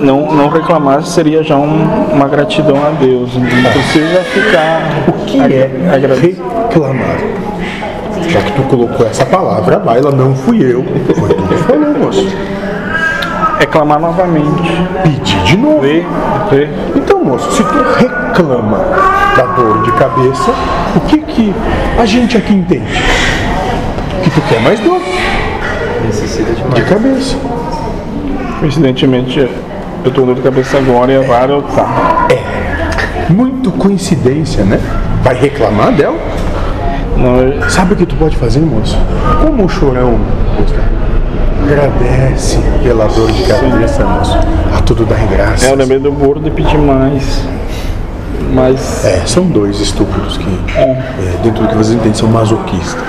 não, não reclamar seria já um- uma gratidão a Deus. Não precisa ficar. O que é agradecer. reclamar? Já que tu colocou essa palavra, Baila, não fui eu. Foi tu que falou, moço. É clamar novamente. Pedir de novo. Ver, ver. Então, moço, se tu reclama da dor de cabeça, o que que a gente aqui entende? Que tu quer mais dor Necessita de de mais. cabeça. Coincidentemente, eu tô dor de cabeça agora e a vara eu tá. Muito coincidência, né? Vai reclamar dela? Não, eu- Sabe o que tu pode fazer, moço? Como o chorão, agradece pela dor de cabeça, moço. A tudo dá graça. é, eu lembrei do gordo e pedir mais. Mas É, são dois estúpidos que, é, dentro do que vocês entendem, são masoquistas.